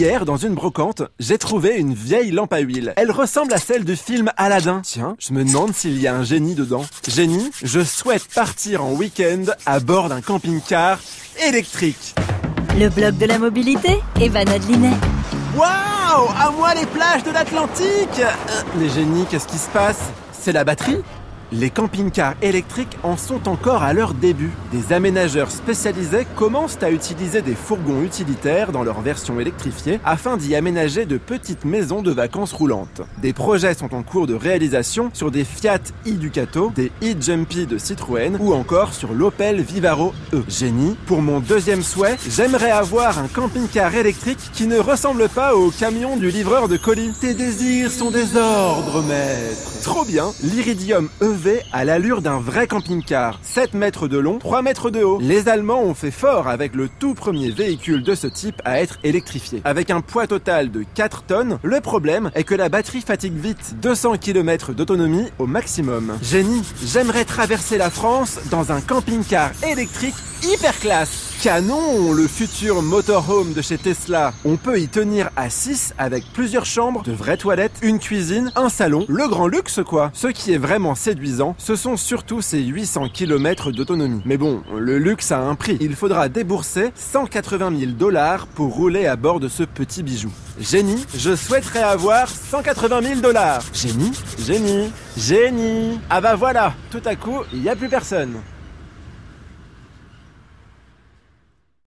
Hier, dans une brocante, j'ai trouvé une vieille lampe à huile. Elle ressemble à celle du film Aladdin. Tiens, je me demande s'il y a un génie dedans. Génie, je souhaite partir en week-end à bord d'un camping-car électrique. Le blog de la mobilité, Evan Adlinet. Waouh À moi les plages de l'Atlantique Euh, Les génies, qu'est-ce qui se passe? C'est la batterie? Les camping-cars électriques en sont encore à leur début. Des aménageurs spécialisés commencent à utiliser des fourgons utilitaires dans leur version électrifiée afin d'y aménager de petites maisons de vacances roulantes. Des projets sont en cours de réalisation sur des Fiat e-Ducato, des e-Jumpy de Citroën ou encore sur l'Opel Vivaro E. Génie, pour mon deuxième souhait, j'aimerais avoir un camping-car électrique qui ne ressemble pas au camion du livreur de colis. Tes désirs sont des ordres, maître. Trop bien, l'Iridium EV à l'allure d'un vrai camping-car. 7 mètres de long, 3 mètres de haut. Les Allemands ont fait fort avec le tout premier véhicule de ce type à être électrifié. Avec un poids total de 4 tonnes, le problème est que la batterie fatigue vite. 200 km d'autonomie au maximum. Génie, j'aimerais traverser la France dans un camping-car électrique hyper classe. Canon, le futur motorhome de chez Tesla. On peut y tenir à 6 avec plusieurs chambres, de vraies toilettes, une cuisine, un salon, le grand luxe quoi. Ce qui est vraiment séduisant, ce sont surtout ces 800 km d'autonomie. Mais bon, le luxe a un prix. Il faudra débourser 180 000 dollars pour rouler à bord de ce petit bijou. Génie, je souhaiterais avoir 180 000 dollars. Génie, génie, génie. Ah bah voilà, tout à coup, il n'y a plus personne.